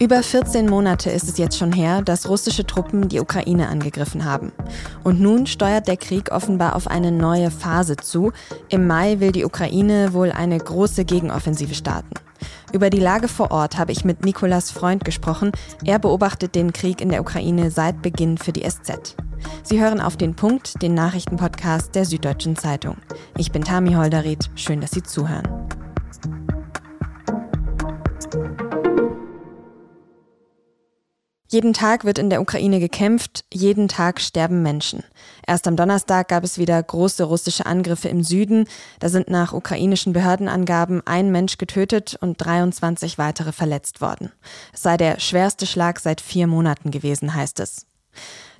Über 14 Monate ist es jetzt schon her, dass russische Truppen die Ukraine angegriffen haben. Und nun steuert der Krieg offenbar auf eine neue Phase zu. Im Mai will die Ukraine wohl eine große Gegenoffensive starten. Über die Lage vor Ort habe ich mit Nikolas Freund gesprochen. Er beobachtet den Krieg in der Ukraine seit Beginn für die SZ. Sie hören auf den Punkt, den Nachrichtenpodcast der Süddeutschen Zeitung. Ich bin Tami Holderried. Schön, dass Sie zuhören. Jeden Tag wird in der Ukraine gekämpft, jeden Tag sterben Menschen. Erst am Donnerstag gab es wieder große russische Angriffe im Süden. Da sind nach ukrainischen Behördenangaben ein Mensch getötet und 23 weitere verletzt worden. Es sei der schwerste Schlag seit vier Monaten gewesen, heißt es.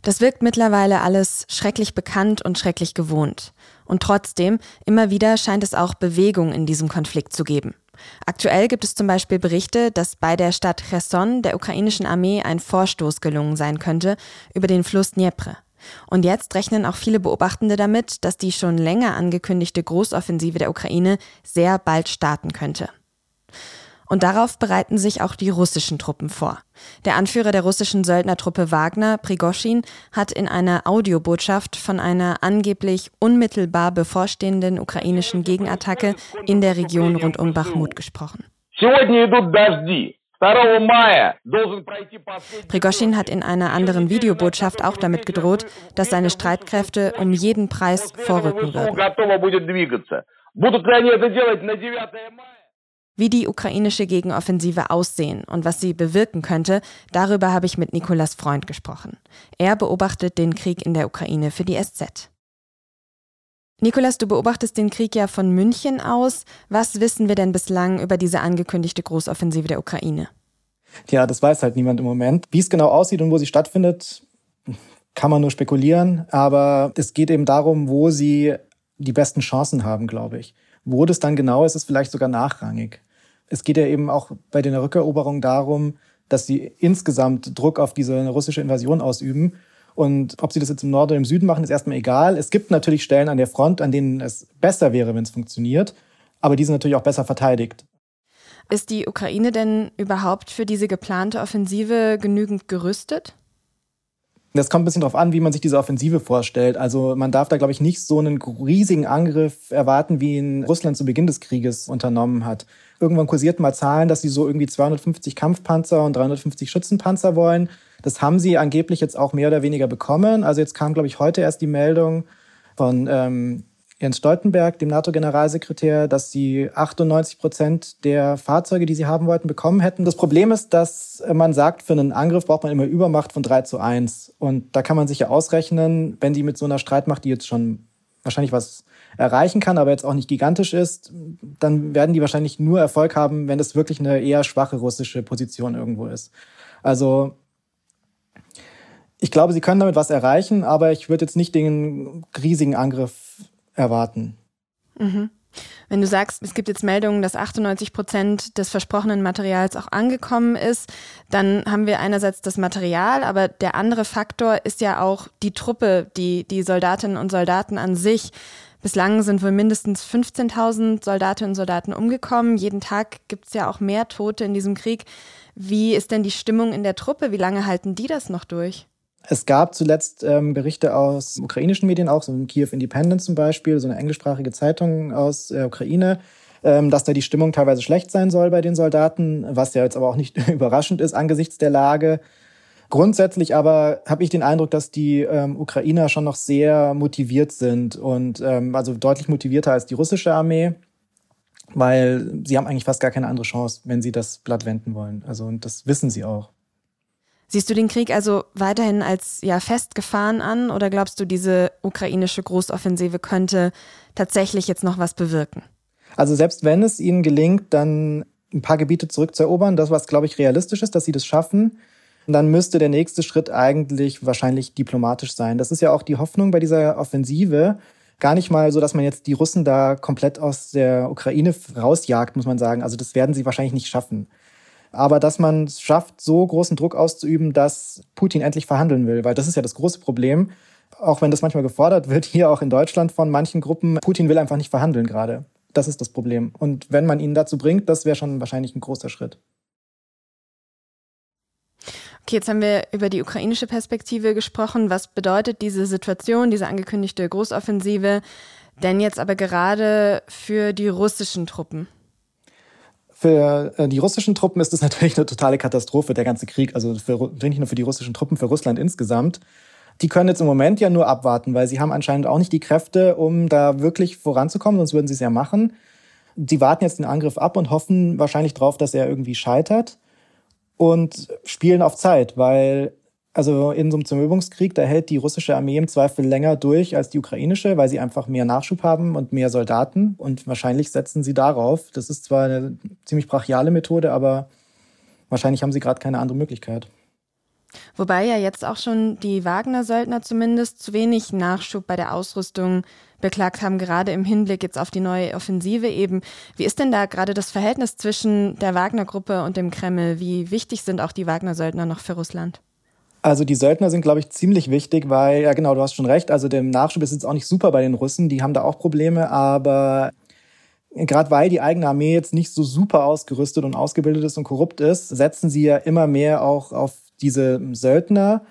Das wirkt mittlerweile alles schrecklich bekannt und schrecklich gewohnt. Und trotzdem, immer wieder scheint es auch Bewegung in diesem Konflikt zu geben. Aktuell gibt es zum Beispiel Berichte, dass bei der Stadt Cherson der ukrainischen Armee ein Vorstoß gelungen sein könnte über den Fluss Dnepr. Und jetzt rechnen auch viele Beobachtende damit, dass die schon länger angekündigte Großoffensive der Ukraine sehr bald starten könnte. Und darauf bereiten sich auch die russischen Truppen vor. Der Anführer der russischen Söldnertruppe Wagner, Prigoschin, hat in einer Audiobotschaft von einer angeblich unmittelbar bevorstehenden ukrainischen Gegenattacke in der Region rund um Bachmut gesprochen. Prigoschin hat in einer anderen Videobotschaft auch damit gedroht, dass seine Streitkräfte um jeden Preis vorrücken würden. Wie die ukrainische Gegenoffensive aussehen und was sie bewirken könnte, darüber habe ich mit Nikolas Freund gesprochen. Er beobachtet den Krieg in der Ukraine für die SZ. Nikolas, du beobachtest den Krieg ja von München aus. Was wissen wir denn bislang über diese angekündigte Großoffensive der Ukraine? Ja, das weiß halt niemand im Moment. Wie es genau aussieht und wo sie stattfindet, kann man nur spekulieren. Aber es geht eben darum, wo sie die besten Chancen haben, glaube ich. Wo das dann genau ist, ist vielleicht sogar nachrangig es geht ja eben auch bei den Rückeroberungen darum, dass sie insgesamt Druck auf diese russische Invasion ausüben. Und ob sie das jetzt im Norden oder im Süden machen, ist erstmal egal. Es gibt natürlich Stellen an der Front, an denen es besser wäre, wenn es funktioniert. Aber die sind natürlich auch besser verteidigt. Ist die Ukraine denn überhaupt für diese geplante Offensive genügend gerüstet? Das kommt ein bisschen darauf an, wie man sich diese Offensive vorstellt. Also man darf da, glaube ich, nicht so einen riesigen Angriff erwarten, wie ihn Russland zu Beginn des Krieges unternommen hat. Irgendwann kursierten mal Zahlen, dass sie so irgendwie 250 Kampfpanzer und 350 Schützenpanzer wollen. Das haben sie angeblich jetzt auch mehr oder weniger bekommen. Also jetzt kam, glaube ich, heute erst die Meldung von ähm, Jens Stoltenberg, dem NATO-Generalsekretär, dass sie 98 Prozent der Fahrzeuge, die sie haben wollten, bekommen hätten. Das Problem ist, dass man sagt, für einen Angriff braucht man immer Übermacht von 3 zu 1. Und da kann man sich ja ausrechnen, wenn die mit so einer Streitmacht, die jetzt schon wahrscheinlich was erreichen kann, aber jetzt auch nicht gigantisch ist, dann werden die wahrscheinlich nur Erfolg haben, wenn es wirklich eine eher schwache russische Position irgendwo ist. Also ich glaube, sie können damit was erreichen, aber ich würde jetzt nicht den riesigen Angriff erwarten. Mhm. Wenn du sagst, es gibt jetzt Meldungen, dass 98 Prozent des versprochenen Materials auch angekommen ist, dann haben wir einerseits das Material, aber der andere Faktor ist ja auch die Truppe, die, die Soldatinnen und Soldaten an sich. Bislang sind wohl mindestens 15.000 Soldatinnen und Soldaten umgekommen. Jeden Tag gibt es ja auch mehr Tote in diesem Krieg. Wie ist denn die Stimmung in der Truppe? Wie lange halten die das noch durch? Es gab zuletzt ähm, Berichte aus ukrainischen Medien, auch so in Kiew Independent zum Beispiel, so eine englischsprachige Zeitung aus der Ukraine, ähm, dass da die Stimmung teilweise schlecht sein soll bei den Soldaten, was ja jetzt aber auch nicht überraschend ist angesichts der Lage. Grundsätzlich aber habe ich den Eindruck, dass die ähm, Ukrainer schon noch sehr motiviert sind und ähm, also deutlich motivierter als die russische Armee, weil sie haben eigentlich fast gar keine andere Chance, wenn sie das Blatt wenden wollen. Also und das wissen sie auch. Siehst du den Krieg also weiterhin als ja festgefahren an oder glaubst du, diese ukrainische Großoffensive könnte tatsächlich jetzt noch was bewirken? Also selbst wenn es ihnen gelingt, dann ein paar Gebiete zurückzuerobern, das was glaube ich realistisch ist, dass sie das schaffen, dann müsste der nächste Schritt eigentlich wahrscheinlich diplomatisch sein. Das ist ja auch die Hoffnung bei dieser Offensive. Gar nicht mal so, dass man jetzt die Russen da komplett aus der Ukraine rausjagt, muss man sagen. Also das werden sie wahrscheinlich nicht schaffen aber dass man es schafft, so großen Druck auszuüben, dass Putin endlich verhandeln will, weil das ist ja das große Problem. Auch wenn das manchmal gefordert wird, hier auch in Deutschland von manchen Gruppen, Putin will einfach nicht verhandeln gerade. Das ist das Problem. Und wenn man ihn dazu bringt, das wäre schon wahrscheinlich ein großer Schritt. Okay, jetzt haben wir über die ukrainische Perspektive gesprochen. Was bedeutet diese Situation, diese angekündigte Großoffensive denn jetzt aber gerade für die russischen Truppen? Für äh, die russischen Truppen ist es natürlich eine totale Katastrophe, der ganze Krieg. Also für, nicht nur für die russischen Truppen, für Russland insgesamt. Die können jetzt im Moment ja nur abwarten, weil sie haben anscheinend auch nicht die Kräfte, um da wirklich voranzukommen, sonst würden sie es ja machen. Sie warten jetzt den Angriff ab und hoffen wahrscheinlich darauf, dass er irgendwie scheitert und spielen auf Zeit, weil also in so einem Zermürbungskrieg, da hält die russische Armee im Zweifel länger durch als die ukrainische, weil sie einfach mehr Nachschub haben und mehr Soldaten. Und wahrscheinlich setzen sie darauf. Das ist zwar eine ziemlich brachiale Methode, aber wahrscheinlich haben sie gerade keine andere Möglichkeit. Wobei ja jetzt auch schon die Wagner-Söldner zumindest zu wenig Nachschub bei der Ausrüstung beklagt haben, gerade im Hinblick jetzt auf die neue Offensive eben. Wie ist denn da gerade das Verhältnis zwischen der Wagner-Gruppe und dem Kreml? Wie wichtig sind auch die Wagner-Söldner noch für Russland? Also die Söldner sind, glaube ich, ziemlich wichtig, weil, ja genau, du hast schon recht, also der Nachschub ist jetzt auch nicht super bei den Russen, die haben da auch Probleme, aber gerade weil die eigene Armee jetzt nicht so super ausgerüstet und ausgebildet ist und korrupt ist, setzen sie ja immer mehr auch auf diese Söldner.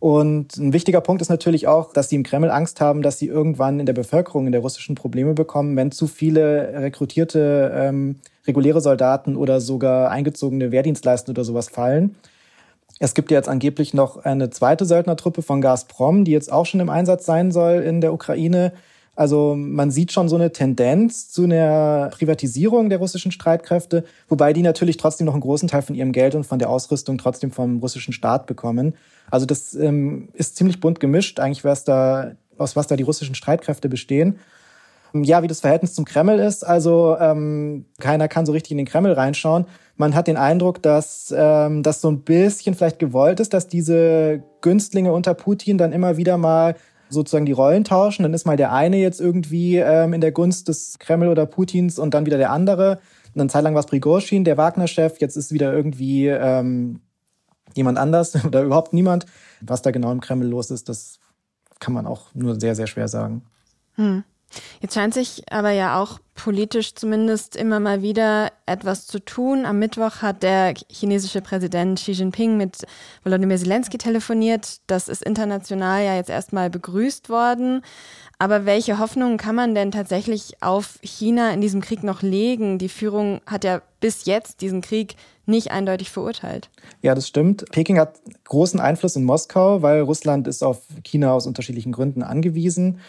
Und ein wichtiger Punkt ist natürlich auch, dass die im Kreml Angst haben, dass sie irgendwann in der Bevölkerung, in der russischen Probleme bekommen, wenn zu viele rekrutierte ähm, reguläre Soldaten oder sogar eingezogene Wehrdienstleister oder sowas fallen. Es gibt ja jetzt angeblich noch eine zweite Söldnertruppe von Gazprom, die jetzt auch schon im Einsatz sein soll in der Ukraine. Also man sieht schon so eine Tendenz zu einer Privatisierung der russischen Streitkräfte, wobei die natürlich trotzdem noch einen großen Teil von ihrem Geld und von der Ausrüstung trotzdem vom russischen Staat bekommen. Also das ähm, ist ziemlich bunt gemischt, eigentlich was da, aus was da die russischen Streitkräfte bestehen. Ja, wie das Verhältnis zum Kreml ist, also ähm, keiner kann so richtig in den Kreml reinschauen. Man hat den Eindruck, dass ähm, das so ein bisschen vielleicht gewollt ist, dass diese Günstlinge unter Putin dann immer wieder mal sozusagen die Rollen tauschen. Dann ist mal der eine jetzt irgendwie ähm, in der Gunst des Kreml oder Putins und dann wieder der andere. Und dann Zeit lang war es Prigozhin, der Wagner-Chef. Jetzt ist wieder irgendwie ähm, jemand anders oder überhaupt niemand. Was da genau im Kreml los ist, das kann man auch nur sehr, sehr schwer sagen. Hm. Jetzt scheint sich aber ja auch politisch zumindest immer mal wieder etwas zu tun. Am Mittwoch hat der chinesische Präsident Xi Jinping mit Volodymyr Zelensky telefoniert. Das ist international ja jetzt erstmal begrüßt worden. Aber welche Hoffnungen kann man denn tatsächlich auf China in diesem Krieg noch legen? Die Führung hat ja bis jetzt diesen Krieg nicht eindeutig verurteilt. Ja, das stimmt. Peking hat großen Einfluss in Moskau, weil Russland ist auf China aus unterschiedlichen Gründen angewiesen.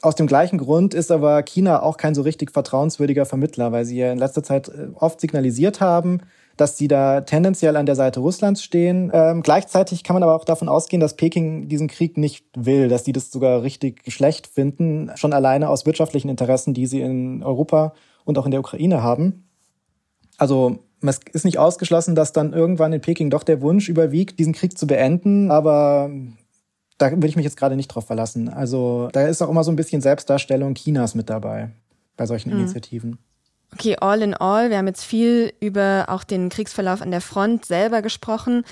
Aus dem gleichen Grund ist aber China auch kein so richtig vertrauenswürdiger Vermittler, weil sie ja in letzter Zeit äh, oft signalisiert haben, dass sie da tendenziell an der Seite Russlands stehen. Ähm, gleichzeitig kann man aber auch davon ausgehen, dass Peking diesen Krieg nicht will, dass die das sogar richtig schlecht finden, schon alleine aus wirtschaftlichen Interessen, die sie in Europa und auch in der Ukraine haben. Also es ist nicht ausgeschlossen, dass dann irgendwann in Peking doch der Wunsch überwiegt, diesen Krieg zu beenden, aber da würde ich mich jetzt gerade nicht drauf verlassen. Also da ist auch immer so ein bisschen Selbstdarstellung Chinas mit dabei bei solchen mhm. Initiativen. Okay, all in all, wir haben jetzt viel über auch den Kriegsverlauf an der Front selber gesprochen.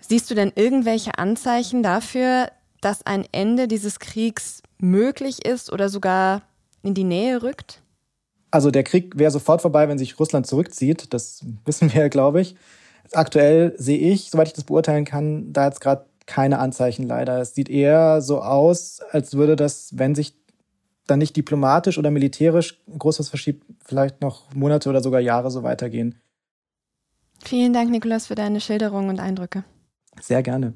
Siehst du denn irgendwelche Anzeichen dafür, dass ein Ende dieses Kriegs möglich ist oder sogar in die Nähe rückt? Also der Krieg wäre sofort vorbei, wenn sich Russland zurückzieht. Das wissen wir, glaube ich. Aktuell sehe ich, soweit ich das beurteilen kann, da jetzt gerade keine Anzeichen leider. Es sieht eher so aus, als würde das, wenn sich dann nicht diplomatisch oder militärisch groß was verschiebt, vielleicht noch Monate oder sogar Jahre so weitergehen. Vielen Dank, Nikolas, für deine Schilderung und Eindrücke. Sehr gerne.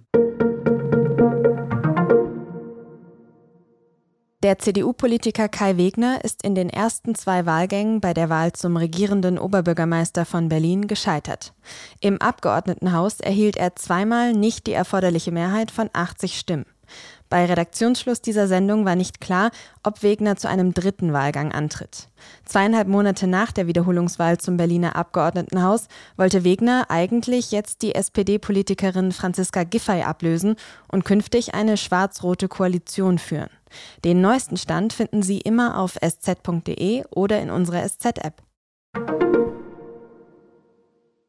Der CDU-Politiker Kai Wegner ist in den ersten zwei Wahlgängen bei der Wahl zum regierenden Oberbürgermeister von Berlin gescheitert. Im Abgeordnetenhaus erhielt er zweimal nicht die erforderliche Mehrheit von 80 Stimmen. Bei Redaktionsschluss dieser Sendung war nicht klar, ob Wegner zu einem dritten Wahlgang antritt. Zweieinhalb Monate nach der Wiederholungswahl zum Berliner Abgeordnetenhaus wollte Wegner eigentlich jetzt die SPD-Politikerin Franziska Giffey ablösen und künftig eine schwarz-rote Koalition führen. Den neuesten Stand finden Sie immer auf sz.de oder in unserer SZ-App.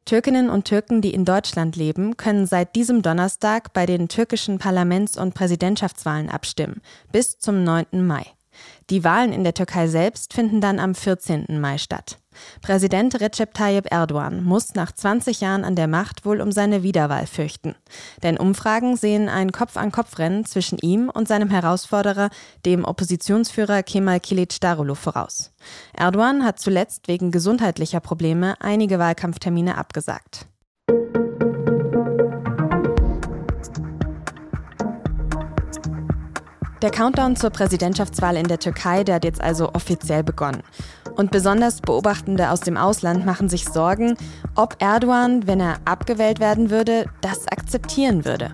Türkinnen und Türken, die in Deutschland leben, können seit diesem Donnerstag bei den türkischen Parlaments- und Präsidentschaftswahlen abstimmen, bis zum 9. Mai. Die Wahlen in der Türkei selbst finden dann am 14. Mai statt. Präsident Recep Tayyip Erdogan muss nach 20 Jahren an der Macht wohl um seine Wiederwahl fürchten. Denn Umfragen sehen ein Kopf-an-Kopf-Rennen zwischen ihm und seinem Herausforderer, dem Oppositionsführer Kemal Kılıçdaroğlu, voraus. Erdogan hat zuletzt wegen gesundheitlicher Probleme einige Wahlkampftermine abgesagt. Der Countdown zur Präsidentschaftswahl in der Türkei, der hat jetzt also offiziell begonnen. Und besonders Beobachtende aus dem Ausland machen sich Sorgen, ob Erdogan, wenn er abgewählt werden würde, das akzeptieren würde.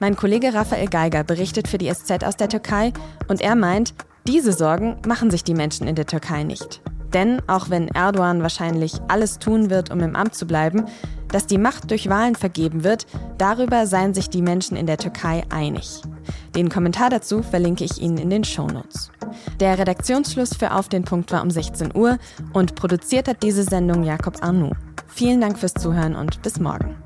Mein Kollege Raphael Geiger berichtet für die SZ aus der Türkei und er meint, diese Sorgen machen sich die Menschen in der Türkei nicht. Denn auch wenn Erdogan wahrscheinlich alles tun wird, um im Amt zu bleiben, dass die Macht durch Wahlen vergeben wird, darüber seien sich die Menschen in der Türkei einig. Den Kommentar dazu verlinke ich Ihnen in den Shownotes. Der Redaktionsschluss für Auf den Punkt war um 16 Uhr und produziert hat diese Sendung Jakob Arnoux. Vielen Dank fürs Zuhören und bis morgen.